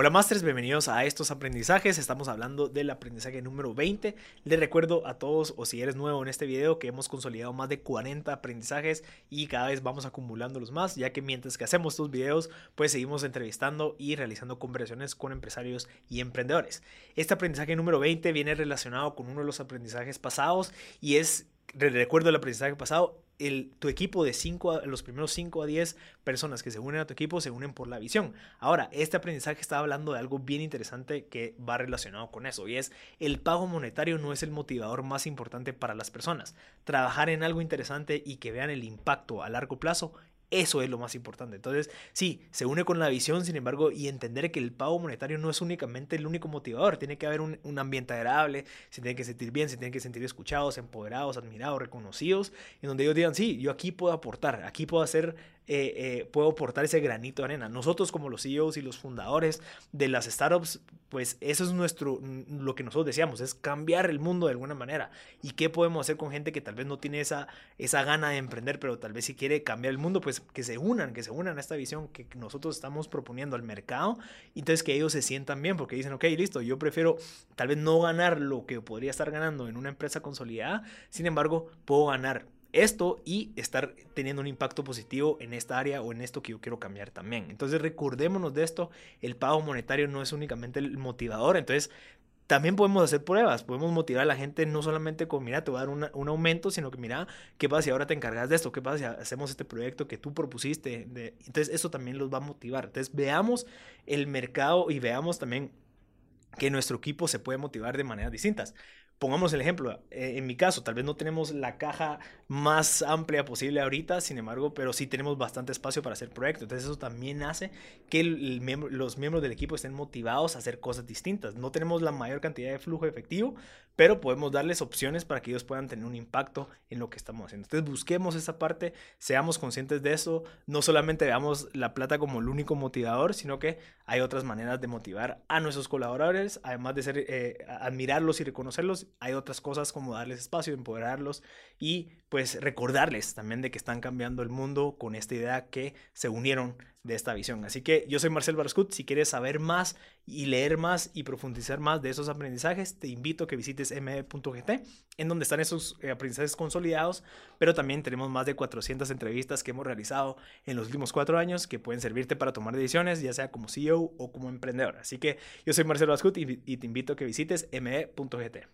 Hola Masters, bienvenidos a estos aprendizajes. Estamos hablando del aprendizaje número 20. Les recuerdo a todos, o si eres nuevo en este video, que hemos consolidado más de 40 aprendizajes y cada vez vamos acumulándolos más, ya que mientras que hacemos estos videos, pues seguimos entrevistando y realizando conversaciones con empresarios y emprendedores. Este aprendizaje número 20 viene relacionado con uno de los aprendizajes pasados y es, recuerdo el aprendizaje pasado, el, tu equipo de 5 los primeros 5 a 10 personas que se unen a tu equipo se unen por la visión. Ahora, este aprendizaje está hablando de algo bien interesante que va relacionado con eso y es el pago monetario no es el motivador más importante para las personas. Trabajar en algo interesante y que vean el impacto a largo plazo eso es lo más importante. Entonces, sí, se une con la visión, sin embargo, y entender que el pago monetario no es únicamente el único motivador. Tiene que haber un, ambiente agradable, se tienen que sentir bien, se tienen que sentir escuchados, empoderados, admirados, reconocidos, en donde ellos digan, sí, yo aquí puedo aportar, aquí puedo hacer eh, eh, puedo aportar ese granito de arena. Nosotros como los CEOs y los fundadores de las startups, pues eso es nuestro, lo que nosotros deseamos, es cambiar el mundo de alguna manera. ¿Y qué podemos hacer con gente que tal vez no tiene esa, esa gana de emprender, pero tal vez si quiere cambiar el mundo, pues que se unan, que se unan a esta visión que nosotros estamos proponiendo al mercado. Entonces que ellos se sientan bien, porque dicen, ok, listo, yo prefiero tal vez no ganar lo que podría estar ganando en una empresa consolidada, sin embargo, puedo ganar esto y estar teniendo un impacto positivo en esta área o en esto que yo quiero cambiar también. Entonces recordémonos de esto, el pago monetario no es únicamente el motivador, entonces también podemos hacer pruebas, podemos motivar a la gente no solamente con, mira, te voy a dar un aumento, sino que mira, ¿qué pasa si ahora te encargas de esto? ¿Qué pasa si hacemos este proyecto que tú propusiste? entonces eso también los va a motivar. Entonces veamos el mercado y veamos también que nuestro equipo se puede motivar de maneras distintas pongamos el ejemplo, eh, en mi caso, tal vez no tenemos la caja más amplia posible ahorita, sin embargo, pero sí tenemos bastante espacio para hacer proyectos. Entonces eso también hace que los miembros del equipo estén motivados a hacer cosas distintas. No tenemos la mayor cantidad de flujo efectivo, pero podemos darles opciones para que ellos puedan tener un impacto en lo que estamos haciendo. Entonces busquemos esa parte, seamos conscientes de eso, no solamente veamos la plata como el único motivador, sino que hay otras maneras de motivar a nuestros colaboradores, además de ser, eh, admirarlos y reconocerlos hay otras cosas como darles espacio, empoderarlos y pues recordarles también de que están cambiando el mundo con esta idea que se unieron de esta visión. Así que yo soy Marcel Barascut. Si quieres saber más y leer más y profundizar más de esos aprendizajes, te invito a que visites me.gt, en donde están esos eh, aprendizajes consolidados, pero también tenemos más de 400 entrevistas que hemos realizado en los últimos cuatro años que pueden servirte para tomar decisiones, ya sea como CEO o como emprendedor. Así que yo soy Marcel Barascut y, te invito a que visites me.gt.